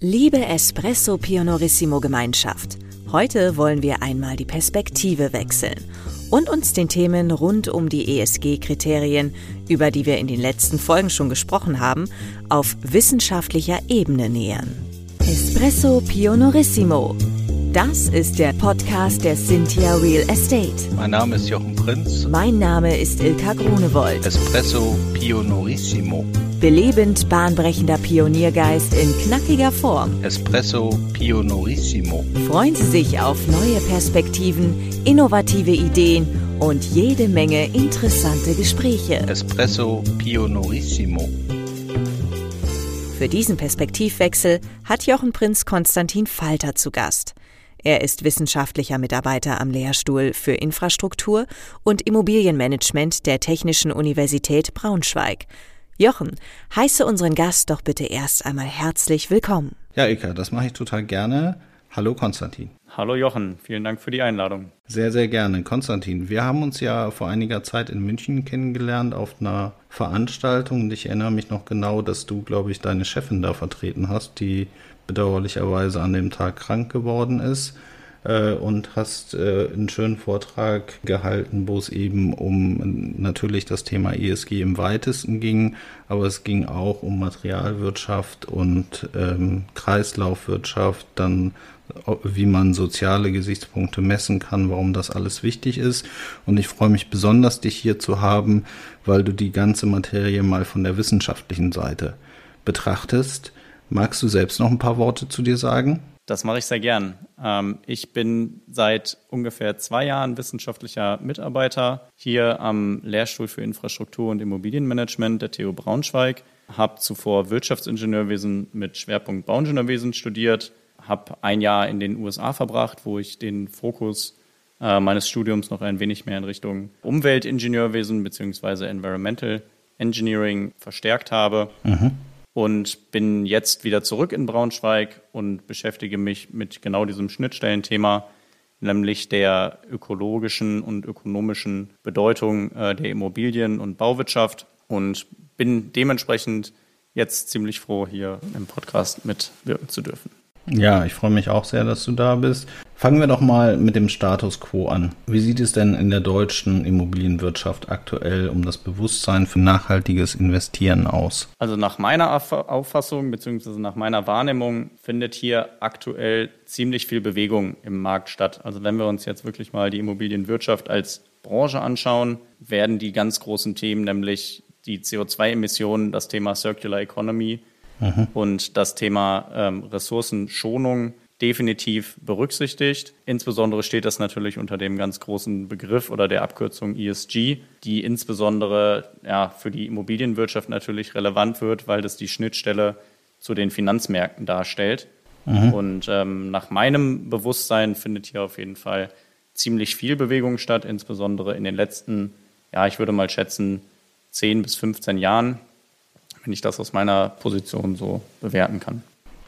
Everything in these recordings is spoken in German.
Liebe Espresso Pionorissimo Gemeinschaft, heute wollen wir einmal die Perspektive wechseln und uns den Themen rund um die ESG-Kriterien, über die wir in den letzten Folgen schon gesprochen haben, auf wissenschaftlicher Ebene nähern. Espresso Pionorissimo. Das ist der Podcast der Cynthia Real Estate. Mein Name ist Jochen Prinz. Mein Name ist Ilka Grunewold. Espresso Pionorissimo. Belebend bahnbrechender Pioniergeist in knackiger Form. Espresso Pionorissimo. Freuen Sie sich auf neue Perspektiven, innovative Ideen und jede Menge interessante Gespräche. Espresso Pionorissimo. Für diesen Perspektivwechsel hat Jochen Prinz Konstantin Falter zu Gast. Er ist wissenschaftlicher Mitarbeiter am Lehrstuhl für Infrastruktur und Immobilienmanagement der Technischen Universität Braunschweig Jochen, heiße unseren Gast doch bitte erst einmal herzlich willkommen. Ja, Ika, das mache ich total gerne. Hallo Konstantin. Hallo Jochen, vielen Dank für die Einladung. Sehr, sehr gerne. Konstantin, wir haben uns ja vor einiger Zeit in München kennengelernt auf einer Veranstaltung und ich erinnere mich noch genau, dass du, glaube ich, deine Chefin da vertreten hast, die bedauerlicherweise an dem Tag krank geworden ist. Äh, und hast äh, einen schönen Vortrag gehalten, wo es eben um natürlich das Thema ESG im weitesten ging, aber es ging auch um Materialwirtschaft und ähm, Kreislaufwirtschaft, dann wie man soziale Gesichtspunkte messen kann, warum das alles wichtig ist. Und ich freue mich besonders, dich hier zu haben, weil du die ganze Materie mal von der wissenschaftlichen Seite betrachtest. Magst du selbst noch ein paar Worte zu dir sagen? Das mache ich sehr gern. Ähm, ich bin seit ungefähr zwei Jahren wissenschaftlicher Mitarbeiter hier am Lehrstuhl für Infrastruktur und Immobilienmanagement der TU Braunschweig. Habe zuvor Wirtschaftsingenieurwesen mit Schwerpunkt Bauingenieurwesen studiert, habe ein Jahr in den USA verbracht, wo ich den Fokus äh, meines Studiums noch ein wenig mehr in Richtung Umweltingenieurwesen bzw. Environmental Engineering verstärkt habe. Mhm und bin jetzt wieder zurück in Braunschweig und beschäftige mich mit genau diesem Schnittstellenthema, nämlich der ökologischen und ökonomischen Bedeutung äh, der Immobilien- und Bauwirtschaft und bin dementsprechend jetzt ziemlich froh, hier im Podcast mitwirken zu dürfen. Ja, ich freue mich auch sehr, dass du da bist. Fangen wir doch mal mit dem Status quo an. Wie sieht es denn in der deutschen Immobilienwirtschaft aktuell um das Bewusstsein für nachhaltiges Investieren aus? Also nach meiner Auffassung bzw. nach meiner Wahrnehmung findet hier aktuell ziemlich viel Bewegung im Markt statt. Also wenn wir uns jetzt wirklich mal die Immobilienwirtschaft als Branche anschauen, werden die ganz großen Themen, nämlich die CO2-Emissionen, das Thema Circular Economy, mhm. und das Thema ähm, Ressourcenschonung definitiv berücksichtigt. Insbesondere steht das natürlich unter dem ganz großen Begriff oder der Abkürzung ESG, die insbesondere ja, für die Immobilienwirtschaft natürlich relevant wird, weil das die Schnittstelle zu den Finanzmärkten darstellt. Mhm. Und ähm, nach meinem Bewusstsein findet hier auf jeden Fall ziemlich viel Bewegung statt, insbesondere in den letzten, ja, ich würde mal schätzen, 10 bis 15 Jahren wenn ich das aus meiner Position so bewerten kann.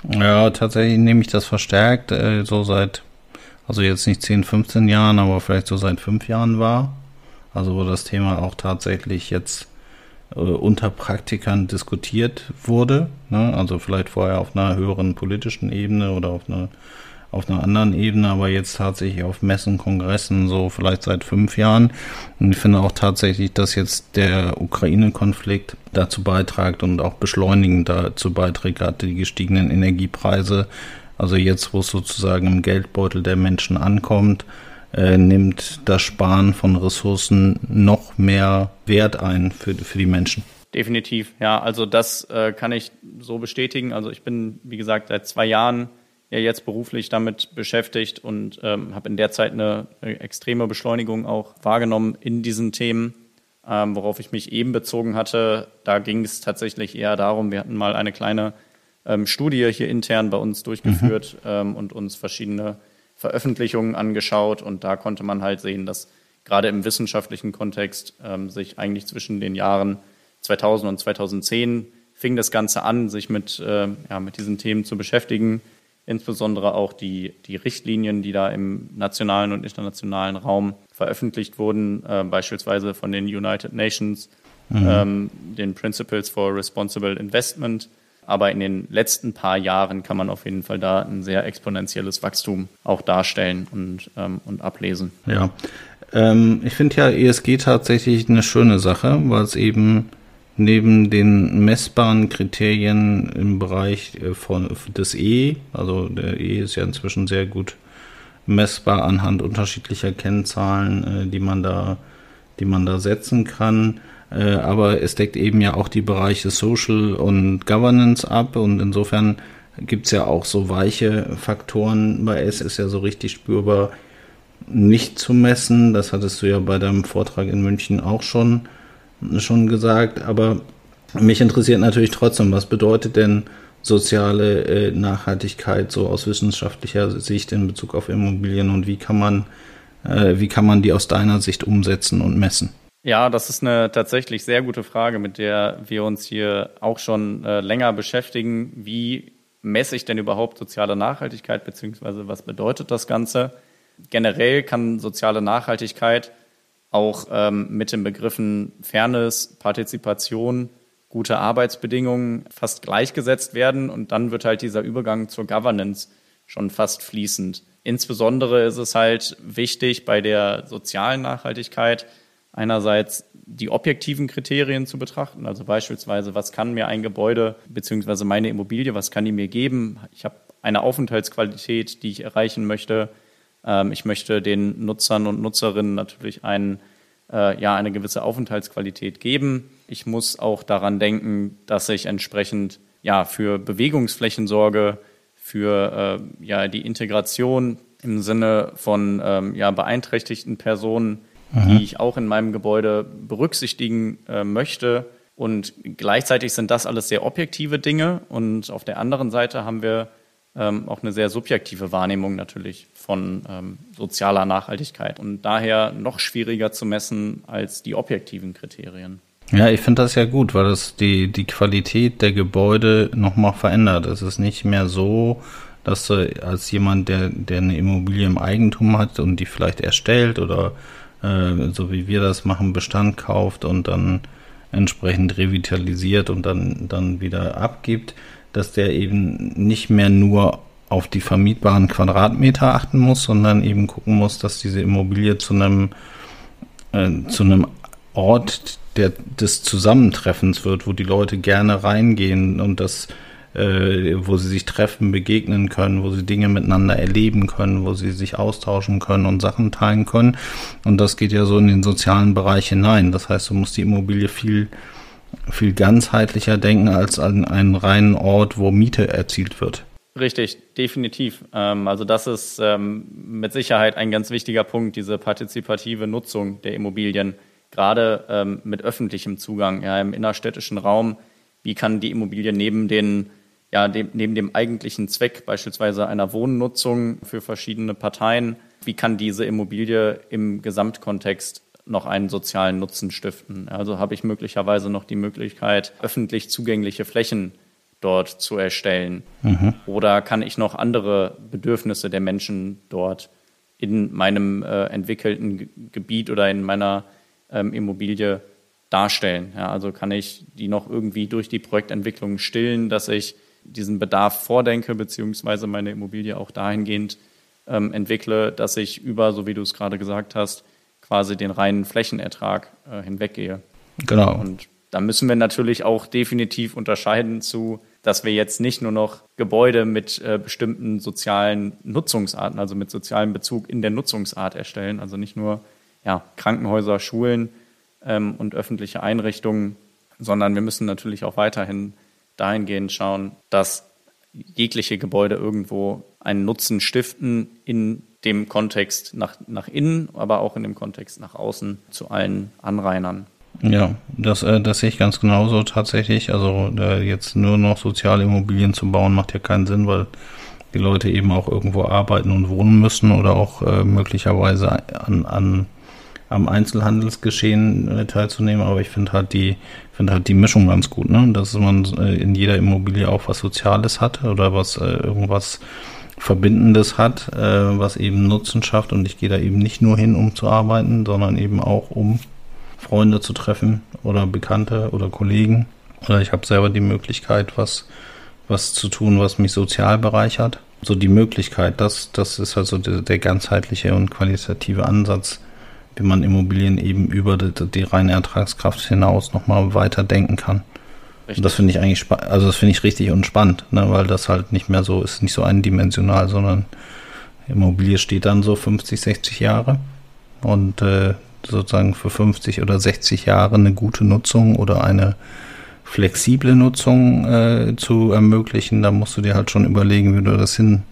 Ja, tatsächlich nehme ich das verstärkt, äh, so seit, also jetzt nicht 10, 15 Jahren, aber vielleicht so seit fünf Jahren war. Also wo das Thema auch tatsächlich jetzt äh, unter Praktikern diskutiert wurde. Ne? Also vielleicht vorher auf einer höheren politischen Ebene oder auf einer auf einer anderen Ebene, aber jetzt tatsächlich auf Messen, Kongressen, so vielleicht seit fünf Jahren. Und ich finde auch tatsächlich, dass jetzt der Ukraine-Konflikt dazu beitragt und auch beschleunigend dazu beiträgt, gerade die gestiegenen Energiepreise. Also jetzt, wo es sozusagen im Geldbeutel der Menschen ankommt, äh, nimmt das Sparen von Ressourcen noch mehr Wert ein für, für die Menschen. Definitiv, ja. Also das äh, kann ich so bestätigen. Also ich bin, wie gesagt, seit zwei Jahren ja jetzt beruflich damit beschäftigt und ähm, habe in der Zeit eine, eine, extreme Beschleunigung auch wahrgenommen in diesen Themen, ähm, worauf ich mich eben bezogen hatte. Da ging es tatsächlich eher darum, wir hatten mal eine kleine ähm, Studie hier intern bei uns durchgeführt mhm. ähm, und uns verschiedene Veröffentlichungen angeschaut und da konnte man halt sehen, dass gerade im wissenschaftlichen Kontext ähm, sich eigentlich zwischen den Jahren 2000 und 2010 fing das Ganze an, sich mit, äh, ja, mit diesen Themen zu beschäftigen insbesondere auch die, die Richtlinien, die da im nationalen und internationalen Raum veröffentlicht wurden, äh, beispielsweise von den United Nations, mhm. ähm, den Principles for Responsible Investment, Aber in den letzten paar Jahren kann man auf jeden Fall da ein sehr exponentielles Wachstum auch darstellen und, ähm, und ablesen. Ja, ähm, ich finde ja ESG tatsächlich eine schöne Sache, weil es eben neben den messbaren Kriterien im Bereich äh, von, des E, also der E ist ja inzwischen sehr gut messbar anhand unterschiedlicher Kennzahlen, äh, die man da, die man da setzen kann. Äh, aber es deckt eben ja auch die Bereiche Social und Governance ab und insofern gibt es ja auch so weiche Faktoren. Bei S ist ja so richtig spürbar nicht zu messen. Das hattest du ja bei deinem Vortrag in München auch schon schon gesagt, aber mich interessiert natürlich trotzdem, was bedeutet denn soziale äh, Nachhaltigkeit so aus wissenschaftlicher Sicht in Bezug auf Immobilien und wie kann man, äh, wie kann man die aus deiner Sicht umsetzen und messen? Ja, das ist eine tatsächlich sehr gute Frage, mit der wir uns hier auch schon äh, länger beschäftigen. Wie messe ich denn überhaupt soziale Nachhaltigkeit, beziehungsweise was bedeutet das Ganze? Generell kann soziale Nachhaltigkeit auch ähm, mit den Begriffen Fairness, Partizipation, gute Arbeitsbedingungen fast gleichgesetzt werden und dann wird halt dieser Übergang zur Governance schon fast fließend. Insbesondere ist es halt wichtig bei der sozialen Nachhaltigkeit einerseits die objektiven Kriterien zu betrachten, also beispielsweise, was kann mir ein Gebäude bzw. meine Immobilie, was kann die mir geben? Ich habe eine Aufenthaltsqualität, die ich erreichen möchte. Ähm, ich möchte den Nutzern und Nutzerinnen natürlich einen, äh, ja, eine gewisse Aufenthaltsqualität geben. Ich muss auch daran denken, dass ich entsprechend ja, für Bewegungsflächen sorge, für äh, ja, die Integration im Sinne von ähm, ja, beeinträchtigten Personen, mhm. die ich auch in meinem Gebäude berücksichtigen äh, möchte. Und gleichzeitig sind das alles sehr objektive Dinge. Und auf der anderen Seite haben wir ähm, auch eine sehr subjektive Wahrnehmung natürlich von ähm, sozialer Nachhaltigkeit und daher noch schwieriger zu messen als die objektiven Kriterien. Ja, ich finde das ja gut, weil das die, die Qualität der Gebäude nochmal verändert. Es ist nicht mehr so, dass du als jemand, der, der eine Immobilie im Eigentum hat und die vielleicht erstellt oder äh, so wie wir das machen, Bestand kauft und dann entsprechend revitalisiert und dann, dann wieder abgibt, dass der eben nicht mehr nur auf die vermietbaren Quadratmeter achten muss, sondern eben gucken muss, dass diese Immobilie zu einem, äh, zu einem Ort der, des Zusammentreffens wird, wo die Leute gerne reingehen und das, äh, wo sie sich treffen, begegnen können, wo sie Dinge miteinander erleben können, wo sie sich austauschen können und Sachen teilen können. Und das geht ja so in den sozialen Bereich hinein. Das heißt, du musst die Immobilie viel viel ganzheitlicher denken als an einen reinen Ort, wo Miete erzielt wird. Richtig, definitiv. Ähm, also das ist ähm, mit Sicherheit ein ganz wichtiger Punkt, diese partizipative Nutzung der Immobilien, gerade ähm, mit öffentlichem Zugang ja, im innerstädtischen Raum. Wie kann die Immobilie neben den ja, dem, neben dem eigentlichen Zweck, beispielsweise einer Wohnnutzung für verschiedene Parteien, wie kann diese Immobilie im Gesamtkontext noch einen sozialen Nutzen stiften. Also habe ich möglicherweise noch die Möglichkeit, öffentlich zugängliche Flächen dort zu erstellen. Mhm. Oder kann ich noch andere Bedürfnisse der Menschen dort in meinem äh, entwickelten Gebiet oder in meiner ähm, Immobilie darstellen? Ja, also kann ich die noch irgendwie durch die Projektentwicklung stillen, dass ich diesen Bedarf vordenke, beziehungsweise meine Immobilie auch dahingehend ähm, entwickle, dass ich über, so wie du es gerade gesagt hast, quasi den reinen Flächenertrag äh, hinweggehe. Genau. Und da müssen wir natürlich auch definitiv unterscheiden zu, dass wir jetzt nicht nur noch Gebäude mit äh, bestimmten sozialen Nutzungsarten, also mit sozialem Bezug in der Nutzungsart erstellen, also nicht nur ja, Krankenhäuser, Schulen ähm, und öffentliche Einrichtungen, sondern wir müssen natürlich auch weiterhin dahingehend schauen, dass jegliche Gebäude irgendwo einen Nutzen stiften in dem Kontext nach, nach innen, aber auch in dem Kontext nach außen zu allen Anrainern. Ja, das, äh, das sehe ich ganz genauso tatsächlich. Also äh, jetzt nur noch soziale Immobilien zu bauen, macht ja keinen Sinn, weil die Leute eben auch irgendwo arbeiten und wohnen müssen oder auch äh, möglicherweise an, an am Einzelhandelsgeschehen äh, teilzunehmen. Aber ich finde halt die finde halt die Mischung ganz gut, ne? Dass man in jeder Immobilie auch was Soziales hat oder was irgendwas Verbindendes hat, äh, was eben Nutzen schafft. Und ich gehe da eben nicht nur hin, um zu arbeiten, sondern eben auch, um Freunde zu treffen oder Bekannte oder Kollegen. Oder ich habe selber die Möglichkeit, was was zu tun, was mich sozial bereichert. So die Möglichkeit, das, das ist also der, der ganzheitliche und qualitative Ansatz, wie man Immobilien eben über die, die reine Ertragskraft hinaus nochmal weiter denken kann. Richtig. Und das finde ich eigentlich, also das finde ich richtig und spannend, ne, weil das halt nicht mehr so ist, nicht so eindimensional, sondern Immobilie steht dann so 50, 60 Jahre und äh, sozusagen für 50 oder 60 Jahre eine gute Nutzung oder eine flexible Nutzung äh, zu ermöglichen, da musst du dir halt schon überlegen, wie du das hin,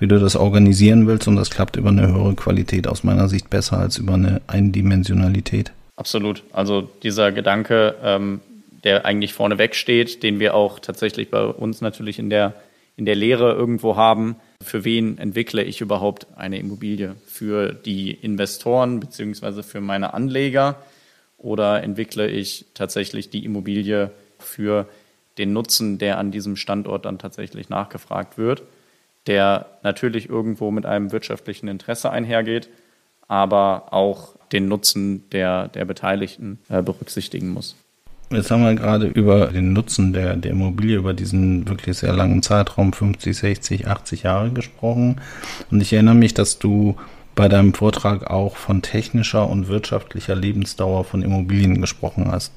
wie du das organisieren willst und das klappt über eine höhere Qualität aus meiner Sicht besser als über eine Eindimensionalität. Absolut. Also dieser Gedanke, ähm, der eigentlich vorneweg steht, den wir auch tatsächlich bei uns natürlich in der, in der Lehre irgendwo haben. Für wen entwickle ich überhaupt eine Immobilie? Für die Investoren beziehungsweise für meine Anleger? Oder entwickle ich tatsächlich die Immobilie für den Nutzen, der an diesem Standort dann tatsächlich nachgefragt wird, der natürlich irgendwo mit einem wirtschaftlichen Interesse einhergeht, aber auch den Nutzen der, der Beteiligten äh, berücksichtigen muss. Jetzt haben wir gerade über den Nutzen der, der Immobilie über diesen wirklich sehr langen Zeitraum, 50, 60, 80 Jahre gesprochen. Und ich erinnere mich, dass du bei deinem Vortrag auch von technischer und wirtschaftlicher Lebensdauer von Immobilien gesprochen hast.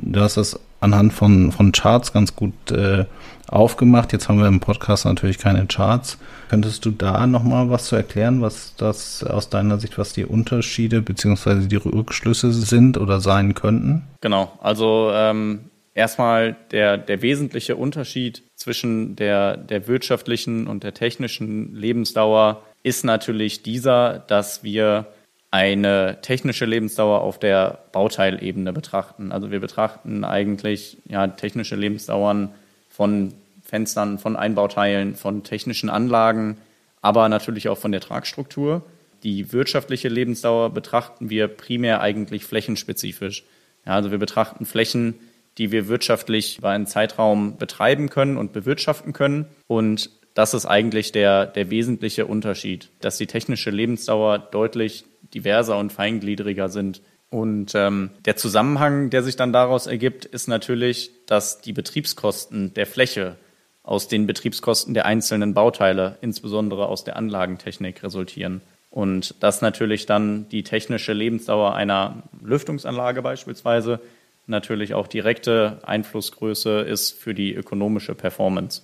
Du hast das anhand von, von Charts ganz gut äh, aufgemacht. Jetzt haben wir im Podcast natürlich keine Charts. Könntest du da nochmal was zu erklären, was das aus deiner Sicht, was die Unterschiede bzw. die Rückschlüsse sind oder sein könnten? Genau, also ähm, erstmal der, der wesentliche Unterschied zwischen der, der wirtschaftlichen und der technischen Lebensdauer ist natürlich dieser, dass wir eine technische Lebensdauer auf der Bauteilebene betrachten. Also wir betrachten eigentlich ja, technische Lebensdauern von Fenstern, von Einbauteilen, von technischen Anlagen, aber natürlich auch von der Tragstruktur. Die wirtschaftliche Lebensdauer betrachten wir primär eigentlich flächenspezifisch. Ja, also wir betrachten Flächen, die wir wirtschaftlich über einen Zeitraum betreiben können und bewirtschaften können. Und das ist eigentlich der, der wesentliche Unterschied, dass die technische Lebensdauer deutlich diverser und feingliedriger sind. Und ähm, der Zusammenhang, der sich dann daraus ergibt, ist natürlich, dass die Betriebskosten der Fläche aus den Betriebskosten der einzelnen Bauteile, insbesondere aus der Anlagentechnik, resultieren. Und dass natürlich dann die technische Lebensdauer einer Lüftungsanlage beispielsweise natürlich auch direkte Einflussgröße ist für die ökonomische Performance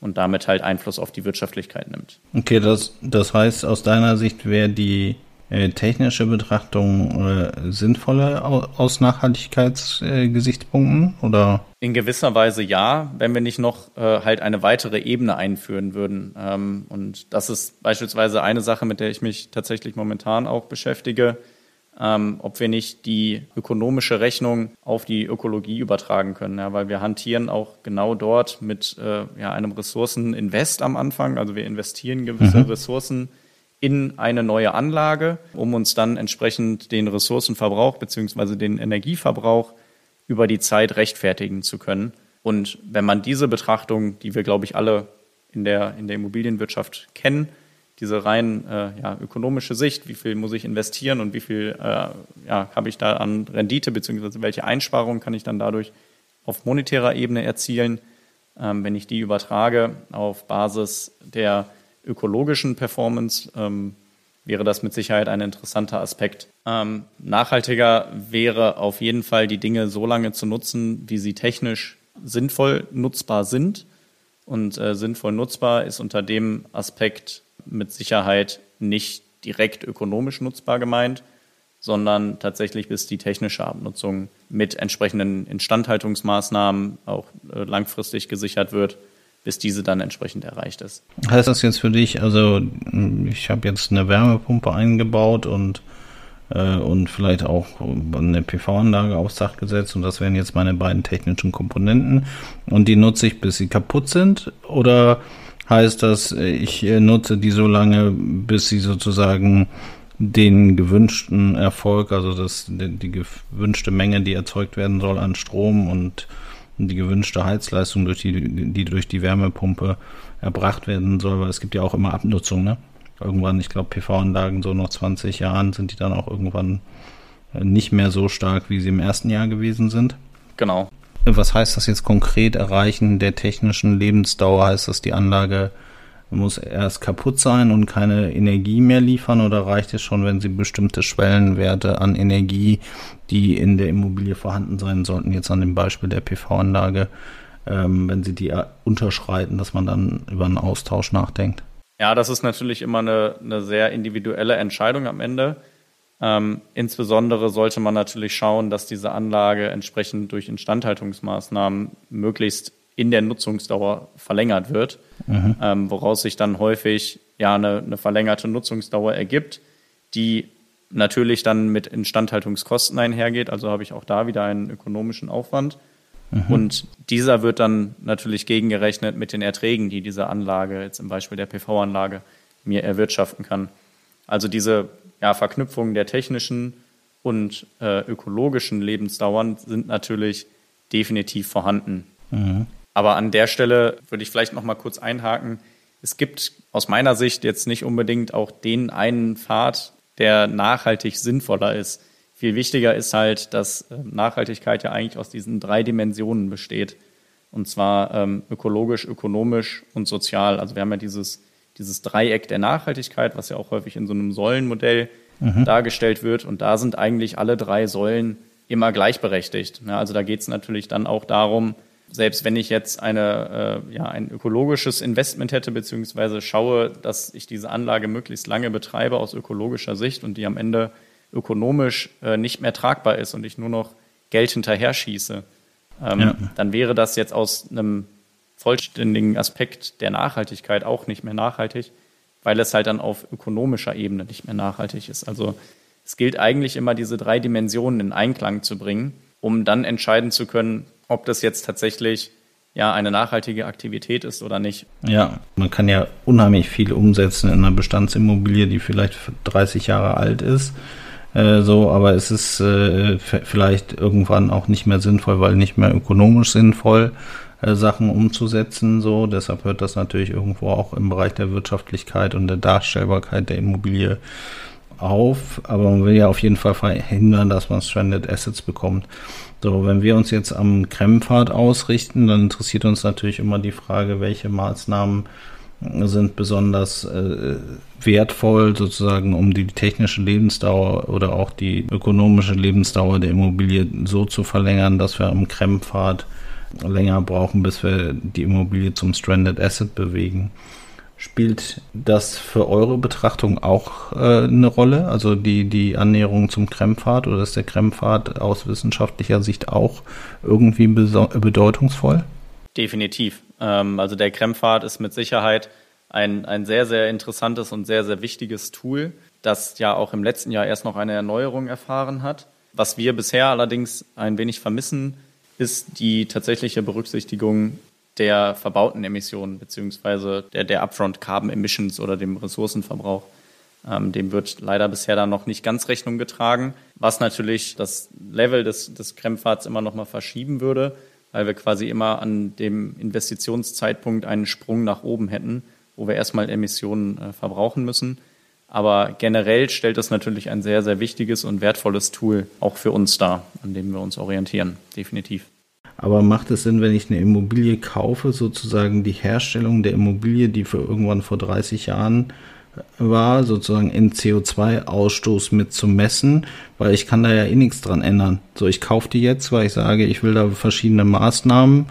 und damit halt Einfluss auf die Wirtschaftlichkeit nimmt. Okay, das, das heißt, aus deiner Sicht wäre die äh, technische Betrachtung äh, sinnvoller aus Nachhaltigkeitsgesichtspunkten äh, oder? In gewisser Weise ja, wenn wir nicht noch äh, halt eine weitere Ebene einführen würden. Ähm, und das ist beispielsweise eine Sache, mit der ich mich tatsächlich momentan auch beschäftige. Ähm, ob wir nicht die ökonomische Rechnung auf die Ökologie übertragen können, ja, weil wir hantieren auch genau dort mit äh, ja, einem Ressourceninvest am Anfang. Also wir investieren gewisse mhm. Ressourcen in eine neue Anlage, um uns dann entsprechend den Ressourcenverbrauch bzw. den Energieverbrauch über die Zeit rechtfertigen zu können. Und wenn man diese Betrachtung, die wir, glaube ich, alle in der, in der Immobilienwirtschaft kennen, diese rein äh, ja, ökonomische Sicht, wie viel muss ich investieren und wie viel äh, ja, habe ich da an Rendite bzw. welche Einsparungen kann ich dann dadurch auf monetärer Ebene erzielen, ähm, wenn ich die übertrage auf Basis der ökologischen Performance ähm, wäre das mit Sicherheit ein interessanter Aspekt. Ähm, nachhaltiger wäre auf jeden Fall die Dinge so lange zu nutzen, wie sie technisch sinnvoll nutzbar sind. Und äh, sinnvoll nutzbar ist unter dem Aspekt mit Sicherheit nicht direkt ökonomisch nutzbar gemeint, sondern tatsächlich bis die technische Abnutzung mit entsprechenden Instandhaltungsmaßnahmen auch äh, langfristig gesichert wird bis diese dann entsprechend erreicht ist. Heißt das jetzt für dich, also ich habe jetzt eine Wärmepumpe eingebaut und äh, und vielleicht auch eine PV-Anlage aufs Dach gesetzt und das wären jetzt meine beiden technischen Komponenten und die nutze ich, bis sie kaputt sind oder heißt das, ich äh, nutze die so lange, bis sie sozusagen den gewünschten Erfolg, also das, die, die gewünschte Menge, die erzeugt werden soll an Strom und die gewünschte Heizleistung, durch die, die durch die Wärmepumpe erbracht werden soll, weil es gibt ja auch immer Abnutzung, ne? Irgendwann, ich glaube, PV-Anlagen so nach 20 Jahren sind die dann auch irgendwann äh, nicht mehr so stark, wie sie im ersten Jahr gewesen sind. Genau. Was heißt das jetzt konkret Erreichen der technischen Lebensdauer? Heißt das, die Anlage muss erst kaputt sein und keine Energie mehr liefern oder reicht es schon, wenn sie bestimmte Schwellenwerte an Energie, die in der Immobilie vorhanden sein sollten, jetzt an dem Beispiel der PV-Anlage, ähm, wenn sie die unterschreiten, dass man dann über einen Austausch nachdenkt? Ja, das ist natürlich immer eine, eine sehr individuelle Entscheidung am Ende. Ähm, insbesondere sollte man natürlich schauen, dass diese Anlage entsprechend durch Instandhaltungsmaßnahmen möglichst in der Nutzungsdauer verlängert wird, mhm. ähm, woraus sich dann häufig ja eine, eine, verlängerte Nutzungsdauer ergibt, die natürlich dann mit Instandhaltungskosten einhergeht. Also habe ich auch da wieder einen ökonomischen Aufwand. Mhm. Und dieser wird dann natürlich gegengerechnet mit den Erträgen, die diese Anlage, jetzt im Beispiel der PV-Anlage, mir erwirtschaften kann. Also diese ja, Verknüpfung der technischen und äh, ökologischen Lebensdauern sind natürlich definitiv vorhanden. Mhm. Aber an der Stelle würde ich vielleicht noch mal kurz einhaken. Es gibt aus meiner Sicht jetzt nicht unbedingt auch den einen Pfad, der nachhaltig sinnvoller ist. Viel wichtiger ist halt, dass äh, Nachhaltigkeit ja eigentlich aus diesen drei Dimensionen besteht. Und zwar ähm, ökologisch, ökonomisch und sozial. Also wir haben ja dieses, dieses Dreieck der Nachhaltigkeit, was ja auch häufig in so einem Säulenmodell mhm. dargestellt wird. Und da sind eigentlich alle drei Säulen immer gleichberechtigt. Ja, also da geht es natürlich dann auch darum, selbst wenn ich jetzt eine, äh, ja, ein ökologisches Investment hätte, beziehungsweise schaue, dass ich diese Anlage möglichst lange betreibe aus ökologischer Sicht und die am Ende ökonomisch äh, nicht mehr tragbar ist und ich nur noch Geld hinterher schieße, ähm, ja. dann wäre das jetzt aus einem vollständigen Aspekt der Nachhaltigkeit auch nicht mehr nachhaltig, weil es halt dann auf ökonomischer Ebene nicht mehr nachhaltig ist. Also es gilt eigentlich immer, diese drei Dimensionen in Einklang zu bringen, um dann entscheiden zu können, ob das jetzt tatsächlich ja eine nachhaltige Aktivität ist oder nicht. Ja, man kann ja unheimlich viel umsetzen in einer Bestandsimmobilie, die vielleicht 30 Jahre alt ist. Äh, so, aber es ist äh, vielleicht irgendwann auch nicht mehr sinnvoll, weil nicht mehr ökonomisch sinnvoll äh, Sachen umzusetzen. So, deshalb hört das natürlich irgendwo auch im Bereich der Wirtschaftlichkeit und der Darstellbarkeit der Immobilie auf. Aber man will ja auf jeden Fall verhindern, dass man Stranded Assets bekommt. So, wenn wir uns jetzt am Krempfad ausrichten, dann interessiert uns natürlich immer die Frage, welche Maßnahmen sind besonders äh, wertvoll, sozusagen, um die technische Lebensdauer oder auch die ökonomische Lebensdauer der Immobilie so zu verlängern, dass wir am Krempfad länger brauchen, bis wir die Immobilie zum Stranded Asset bewegen. Spielt das für eure Betrachtung auch äh, eine Rolle? Also die, die Annäherung zum Krempfad oder ist der Krempfad aus wissenschaftlicher Sicht auch irgendwie bedeutungsvoll? Definitiv. Ähm, also der Krempfad ist mit Sicherheit ein, ein sehr, sehr interessantes und sehr, sehr wichtiges Tool, das ja auch im letzten Jahr erst noch eine Erneuerung erfahren hat. Was wir bisher allerdings ein wenig vermissen, ist die tatsächliche Berücksichtigung der verbauten Emissionen beziehungsweise der, der Upfront Carbon Emissions oder dem Ressourcenverbrauch. Ähm, dem wird leider bisher dann noch nicht ganz Rechnung getragen, was natürlich das Level des, des Krempfahrts immer noch mal verschieben würde, weil wir quasi immer an dem Investitionszeitpunkt einen Sprung nach oben hätten, wo wir erstmal Emissionen äh, verbrauchen müssen. Aber generell stellt das natürlich ein sehr, sehr wichtiges und wertvolles Tool auch für uns dar, an dem wir uns orientieren, definitiv. Aber macht es Sinn, wenn ich eine Immobilie kaufe, sozusagen die Herstellung der Immobilie, die für irgendwann vor 30 Jahren war, sozusagen in CO2-Ausstoß mit zu messen, weil ich kann da ja eh nichts dran ändern. So, ich kaufe die jetzt, weil ich sage, ich will da verschiedene Maßnahmen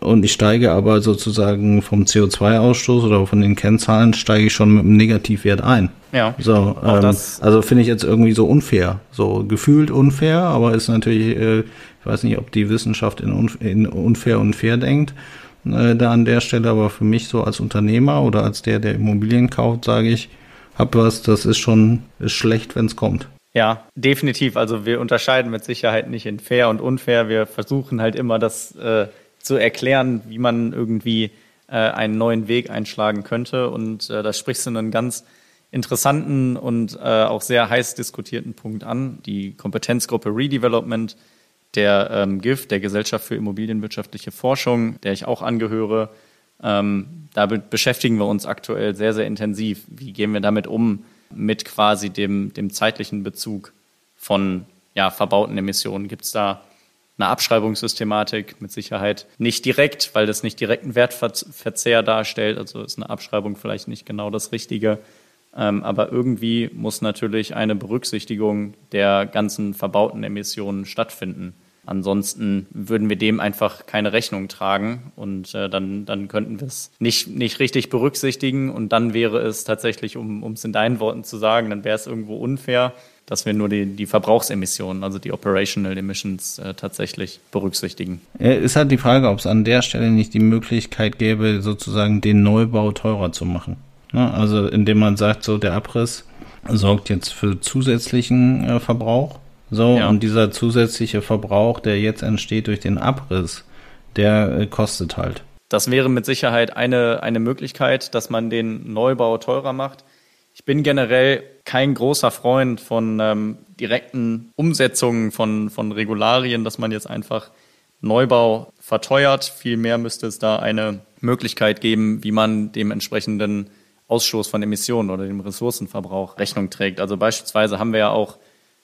und ich steige aber sozusagen vom CO2-Ausstoß oder von den Kennzahlen steige ich schon mit einem Negativwert ein. Ja. So, ähm, also finde ich jetzt irgendwie so unfair, so gefühlt unfair, aber ist natürlich äh, ich weiß nicht, ob die Wissenschaft in, in unfair und fair denkt äh, da an der Stelle, aber für mich so als Unternehmer oder als der, der Immobilien kauft, sage ich, hab was, das ist schon ist schlecht, wenn es kommt. Ja, definitiv. Also wir unterscheiden mit Sicherheit nicht in fair und unfair. Wir versuchen halt immer das äh, zu erklären, wie man irgendwie äh, einen neuen Weg einschlagen könnte. Und äh, da sprichst du einen ganz interessanten und äh, auch sehr heiß diskutierten Punkt an. Die Kompetenzgruppe Redevelopment der ähm, GIF, der Gesellschaft für Immobilienwirtschaftliche Forschung, der ich auch angehöre. Ähm, damit beschäftigen wir uns aktuell sehr, sehr intensiv. Wie gehen wir damit um mit quasi dem, dem zeitlichen Bezug von ja, verbauten Emissionen? Gibt es da eine Abschreibungssystematik mit Sicherheit nicht direkt, weil das nicht direkten Wertverzehr darstellt. Also ist eine Abschreibung vielleicht nicht genau das Richtige. Ähm, aber irgendwie muss natürlich eine Berücksichtigung der ganzen verbauten Emissionen stattfinden. Ansonsten würden wir dem einfach keine Rechnung tragen und äh, dann, dann könnten wir es nicht, nicht richtig berücksichtigen und dann wäre es tatsächlich, um es in deinen Worten zu sagen, dann wäre es irgendwo unfair, dass wir nur die, die Verbrauchsemissionen, also die Operational Emissions äh, tatsächlich berücksichtigen. Ist halt die Frage, ob es an der Stelle nicht die Möglichkeit gäbe, sozusagen den Neubau teurer zu machen. Ne? Also indem man sagt, so der Abriss sorgt jetzt für zusätzlichen äh, Verbrauch. So, ja. und dieser zusätzliche Verbrauch, der jetzt entsteht durch den Abriss, der äh, kostet halt. Das wäre mit Sicherheit eine, eine Möglichkeit, dass man den Neubau teurer macht. Ich bin generell kein großer Freund von ähm, direkten Umsetzungen von, von Regularien, dass man jetzt einfach Neubau verteuert. Vielmehr müsste es da eine Möglichkeit geben, wie man dem entsprechenden Ausstoß von Emissionen oder dem Ressourcenverbrauch Rechnung trägt. Also beispielsweise haben wir ja auch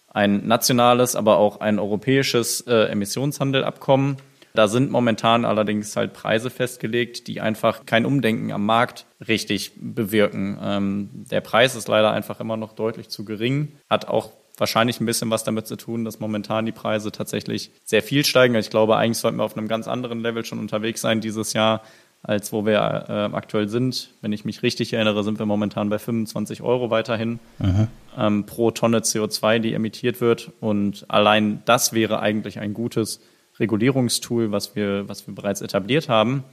ein nationales, aber auch ein europäisches äh, Emissionshandelabkommen. Da sind momentan allerdings halt Preise festgelegt, die einfach kein Umdenken am Markt richtig bewirken. Ähm, der Preis ist leider einfach immer noch deutlich zu gering, hat auch wahrscheinlich ein bisschen was damit zu tun, dass momentan die Preise tatsächlich sehr viel steigen. Ich glaube, eigentlich sollten wir auf einem ganz anderen Level schon unterwegs sein dieses Jahr, als wo wir äh, aktuell sind. Wenn ich mich richtig erinnere, sind wir momentan bei 25 Euro weiterhin ähm, pro Tonne CO2, die emittiert wird. Und allein das wäre eigentlich ein gutes Regulierungstool, was wir, was wir bereits etabliert haben,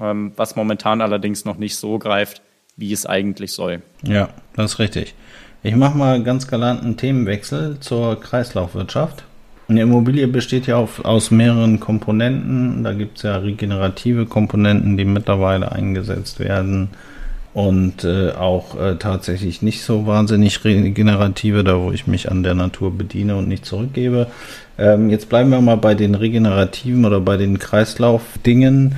ähm, was momentan allerdings noch nicht so greift, wie es eigentlich soll. Ja, das ist richtig. Ich mache mal ganz galanten Themenwechsel zur Kreislaufwirtschaft. Eine Immobilie besteht ja auf, aus mehreren Komponenten. Da gibt es ja regenerative Komponenten, die mittlerweile eingesetzt werden und äh, auch äh, tatsächlich nicht so wahnsinnig regenerative, da wo ich mich an der Natur bediene und nicht zurückgebe. Ähm, jetzt bleiben wir mal bei den regenerativen oder bei den Kreislaufdingen.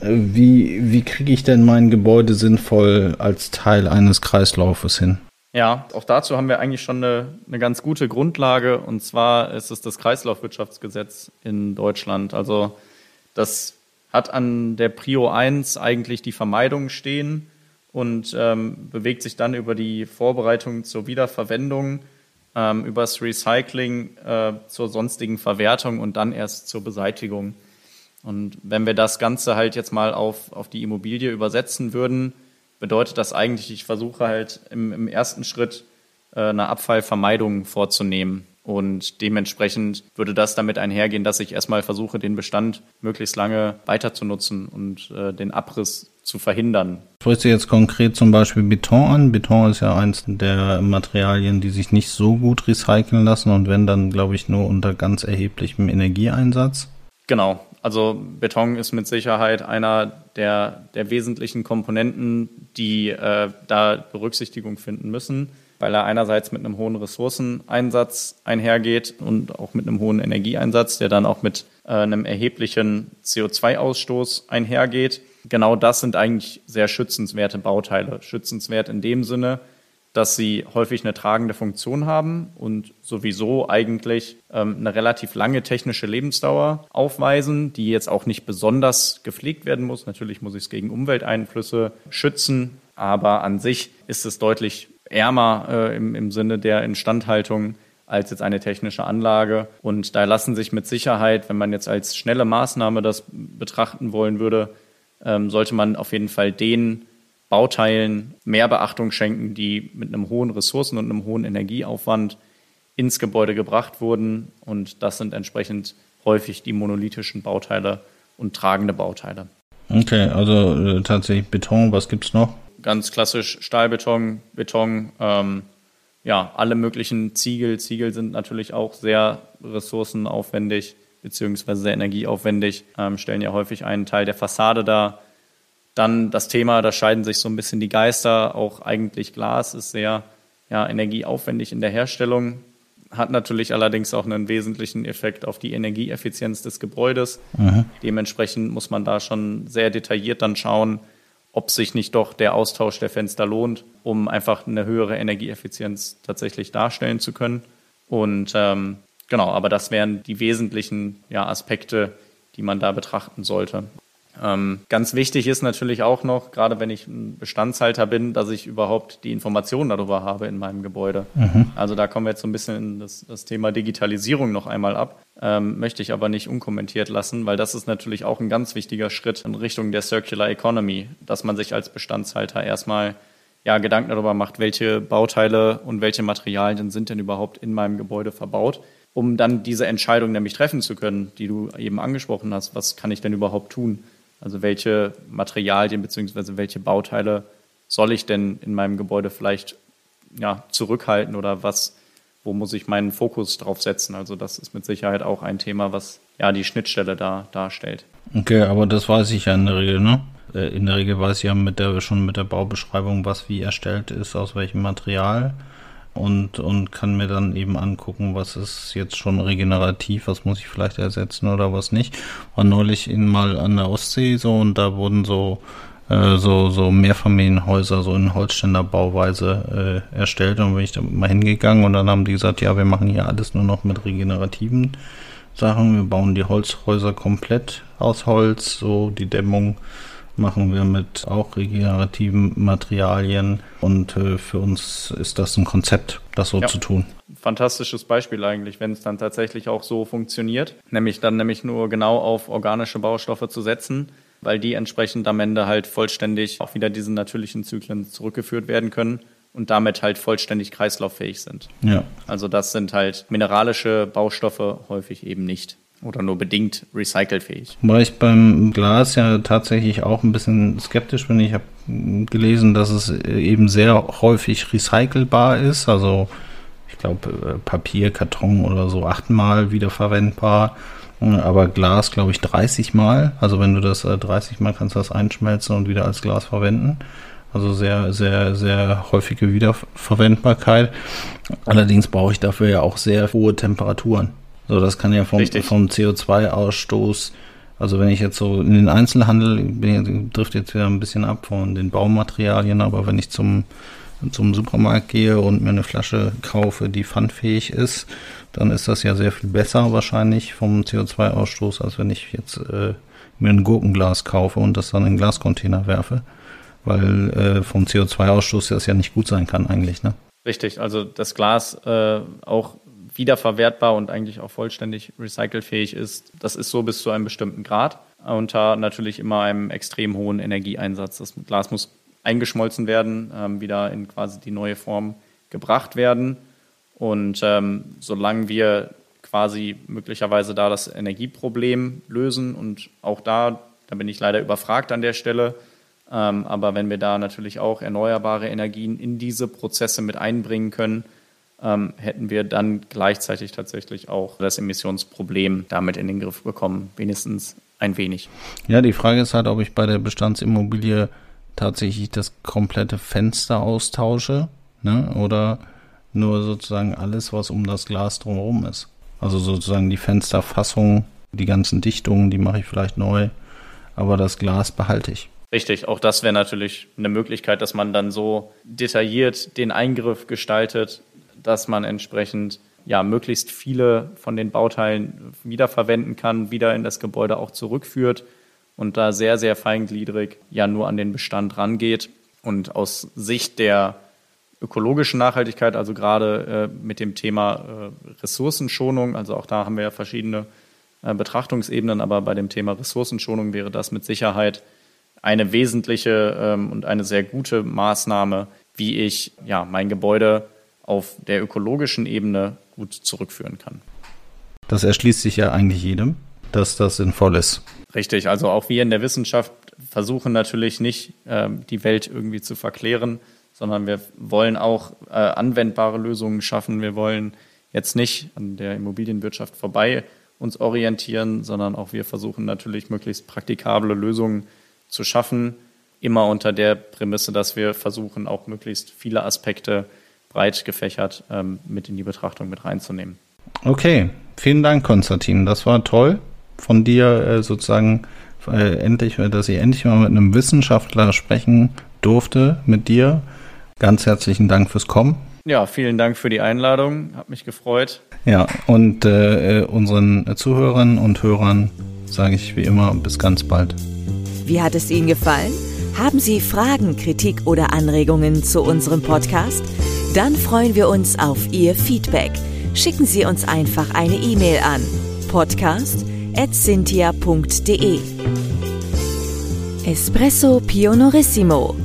Äh, wie, wie kriege ich denn mein Gebäude sinnvoll als Teil eines Kreislaufes hin? Ja, auch dazu haben wir eigentlich schon eine, eine ganz gute Grundlage. Und zwar ist es das Kreislaufwirtschaftsgesetz in Deutschland. Also das hat an der Prio 1 eigentlich die Vermeidung stehen und ähm, bewegt sich dann über die Vorbereitung zur Wiederverwendung, ähm, übers Recycling äh, zur sonstigen Verwertung und dann erst zur Beseitigung. Und wenn wir das Ganze halt jetzt mal auf, auf die Immobilie übersetzen würden, bedeutet das eigentlich, ich versuche halt im, im ersten Schritt äh, eine Abfallvermeidung vorzunehmen. Und dementsprechend würde das damit einhergehen, dass ich erstmal versuche, den Bestand möglichst lange weiter zu nutzen und äh, den Abriss zu verhindern. Sprichst du jetzt konkret zum Beispiel Beton an? Beton ist ja eins der Materialien, die sich nicht so gut recyceln lassen und wenn dann, glaube ich, nur unter ganz erheblichem Energieeinsatz. Genau. Also Beton ist mit Sicherheit einer der, der wesentlichen Komponenten, die äh, da Berücksichtigung finden müssen, weil er einerseits mit einem hohen Ressourceneinsatz einhergeht und auch mit einem hohen Energieeinsatz, der dann auch mit äh, einem erheblichen CO2-Ausstoß einhergeht genau das sind eigentlich sehr schützenswerte Bauteile. Schützenswert in dem Sinne, dass sie häufig eine tragende Funktion haben und sowieso eigentlich ähm, eine relativ lange technische Lebensdauer aufweisen, die jetzt auch nicht besonders gepflegt werden muss. Natürlich muss ich es gegen Umwelteinflüsse schützen, aber an sich ist es deutlich ärmer äh, im, im Sinne der Instandhaltung als jetzt eine technische Anlage. Und da lassen sich mit Sicherheit, wenn man jetzt als schnelle Maßnahme das betrachten wollen würde, ähm, sollte man auf jeden Fall den Bauteilen mehr Beachtung schenken, die mit einem hohen Ressourcen- und einem hohen Energieaufwand ins Gebäude gebracht wurden. Und das sind entsprechend häufig die monolithischen Bauteile und tragende Bauteile. Okay, also äh, tatsächlich Beton, was gibt es noch? Ganz klassisch Stahlbeton, Beton, ähm, ja, alle möglichen Ziegel. Ziegel sind natürlich auch sehr ressourcenaufwendig beziehungsweise sehr energieaufwendig, ähm, stellen ja häufig einen Teil der Fassade dar. Dann das Thema, da scheiden sich so ein bisschen die Geister. Auch eigentlich Glas ist sehr ja, energieaufwendig in der Herstellung, hat natürlich allerdings auch einen wesentlichen Effekt auf die Energieeffizienz des Gebäudes. Mhm. Dementsprechend muss man da schon sehr detailliert dann schauen, ob sich nicht doch der Austausch der Fenster lohnt, um einfach eine höhere Energieeffizienz tatsächlich darstellen zu können. Und ähm, Genau, aber das wären die wesentlichen ja, Aspekte, die man da betrachten sollte. Ähm, ganz wichtig ist natürlich auch noch, gerade wenn ich ein Bestandshalter bin, dass ich überhaupt die Informationen darüber habe in meinem Gebäude. Mhm. Also da kommen wir jetzt so ein bisschen in das, das Thema Digitalisierung noch einmal ab. Ähm, möchte ich aber nicht unkommentiert lassen, weil das ist natürlich auch ein ganz wichtiger Schritt in Richtung der Circular Economy, dass man sich als Bestandshalter erstmal ja, Gedanken darüber macht, welche Bauteile und welche Materialien sind denn überhaupt in meinem Gebäude verbaut, um dann diese Entscheidung nämlich treffen zu können, die du eben angesprochen hast. Was kann ich denn überhaupt tun? Also welche Materialien bzw. welche Bauteile soll ich denn in meinem Gebäude vielleicht ja, zurückhalten oder was, wo muss ich meinen Fokus drauf setzen? Also das ist mit Sicherheit auch ein Thema, was ja die Schnittstelle da darstellt. Okay, aber das weiß ich ja in der Regel, ne? Äh, in der Regel weiß ich ja mit der, schon mit der Baubeschreibung, was wie erstellt ist, aus welchem Material und, und kann mir dann eben angucken, was ist jetzt schon regenerativ, was muss ich vielleicht ersetzen oder was nicht. War neulich in, mal an der Ostsee so und da wurden so äh, so, so Mehrfamilienhäuser so in Holzständer Bauweise äh, erstellt und bin ich da mal hingegangen und dann haben die gesagt, ja, wir machen hier alles nur noch mit regenerativen Sachen. Wir bauen die Holzhäuser komplett aus Holz, so die Dämmung machen wir mit auch regenerativen Materialien und äh, für uns ist das ein Konzept, das so ja. zu tun. Fantastisches Beispiel eigentlich, wenn es dann tatsächlich auch so funktioniert, nämlich dann nämlich nur genau auf organische Baustoffe zu setzen, weil die entsprechend am Ende halt vollständig auch wieder diesen natürlichen Zyklen zurückgeführt werden können und damit halt vollständig kreislauffähig sind. Ja. Also das sind halt mineralische Baustoffe häufig eben nicht oder nur bedingt recycelfähig. Weil ich beim Glas ja tatsächlich auch ein bisschen skeptisch bin. Ich habe gelesen, dass es eben sehr häufig recycelbar ist. Also ich glaube äh, Papier, Karton oder so achtmal wiederverwendbar. Aber Glas, glaube ich, 30 Mal. Also wenn du das 30 äh, Mal kannst du das einschmelzen und wieder als Glas verwenden. Also sehr, sehr, sehr häufige Wiederverwendbarkeit. Allerdings brauche ich dafür ja auch sehr hohe Temperaturen. So, das kann ja vom, vom CO2-Ausstoß, also wenn ich jetzt so in den Einzelhandel, bin, trifft jetzt wieder ein bisschen ab von den Baumaterialien, aber wenn ich zum, zum Supermarkt gehe und mir eine Flasche kaufe, die pfandfähig ist, dann ist das ja sehr viel besser wahrscheinlich vom CO2-Ausstoß, als wenn ich jetzt äh, mir ein Gurkenglas kaufe und das dann in einen Glascontainer werfe. Weil äh, vom CO2-Ausstoß das ja nicht gut sein kann eigentlich, ne? Richtig, also das Glas äh, auch wiederverwertbar und eigentlich auch vollständig recycelfähig ist. Das ist so bis zu einem bestimmten Grad unter natürlich immer einem extrem hohen Energieeinsatz. Das Glas muss eingeschmolzen werden, ähm, wieder in quasi die neue Form gebracht werden. Und ähm, solange wir quasi möglicherweise da das Energieproblem lösen und auch da, da bin ich leider überfragt an der Stelle, ähm, aber wenn wir da natürlich auch erneuerbare Energien in diese Prozesse mit einbringen können, ähm, hätten wir dann gleichzeitig tatsächlich auch das Emissionsproblem damit in den Griff bekommen, wenigstens ein wenig. Ja, die Frage ist halt, ob ich bei der Bestandsimmobilie tatsächlich das komplette Fenster austausche ne? oder nur sozusagen alles, was um das Glas drumherum ist. Also sozusagen die Fensterfassung, die ganzen Dichtungen, die mache ich vielleicht neu, aber das Glas behalte ich. Richtig, auch das wäre natürlich eine Möglichkeit, dass man dann so detailliert den Eingriff gestaltet, dass man entsprechend ja, möglichst viele von den Bauteilen wiederverwenden kann, wieder in das Gebäude auch zurückführt und da sehr, sehr feingliedrig ja nur an den Bestand rangeht. Und aus Sicht der ökologischen Nachhaltigkeit, also gerade äh, mit dem Thema äh, Ressourcenschonung, also auch da haben wir ja verschiedene äh, Betrachtungsebenen, aber bei dem Thema Ressourcenschonung wäre das mit Sicherheit eine wesentliche ähm, und eine sehr gute Maßnahme, wie ich ja mein Gebäude auf der ökologischen Ebene gut zurückführen kann. Das erschließt sich ja eigentlich jedem, dass das sinnvoll ist. Richtig, also auch wir in der Wissenschaft versuchen natürlich nicht, äh, die Welt irgendwie zu verklären, sondern wir wollen auch äh, anwendbare Lösungen schaffen. Wir wollen jetzt nicht an der Immobilienwirtschaft vorbei uns orientieren, sondern auch wir versuchen natürlich möglichst praktikable Lösungen zu schaffen, immer unter der Prämisse, dass wir versuchen, auch möglichst viele Aspekte breit gefächert ähm, mit in die Betrachtung mit reinzunehmen. Okay, vielen Dank, Konstantin. Das war toll von dir äh, sozusagen äh, endlich, dass ich endlich mal mit einem Wissenschaftler sprechen durfte mit dir. Ganz herzlichen Dank fürs Kommen. Ja, vielen Dank für die Einladung. Hat mich gefreut. Ja, und äh, unseren Zuhörern und Hörern sage ich wie immer bis ganz bald. Wie hat es Ihnen gefallen? Haben Sie Fragen, Kritik oder Anregungen zu unserem Podcast? Dann freuen wir uns auf Ihr Feedback. Schicken Sie uns einfach eine E-Mail an podcast.cynthia.de. Espresso Pionorissimo.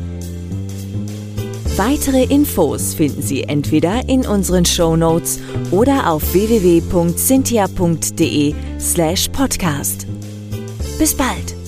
Weitere Infos finden Sie entweder in unseren Show Notes oder auf www.cynthia.de slash podcast. Bis bald!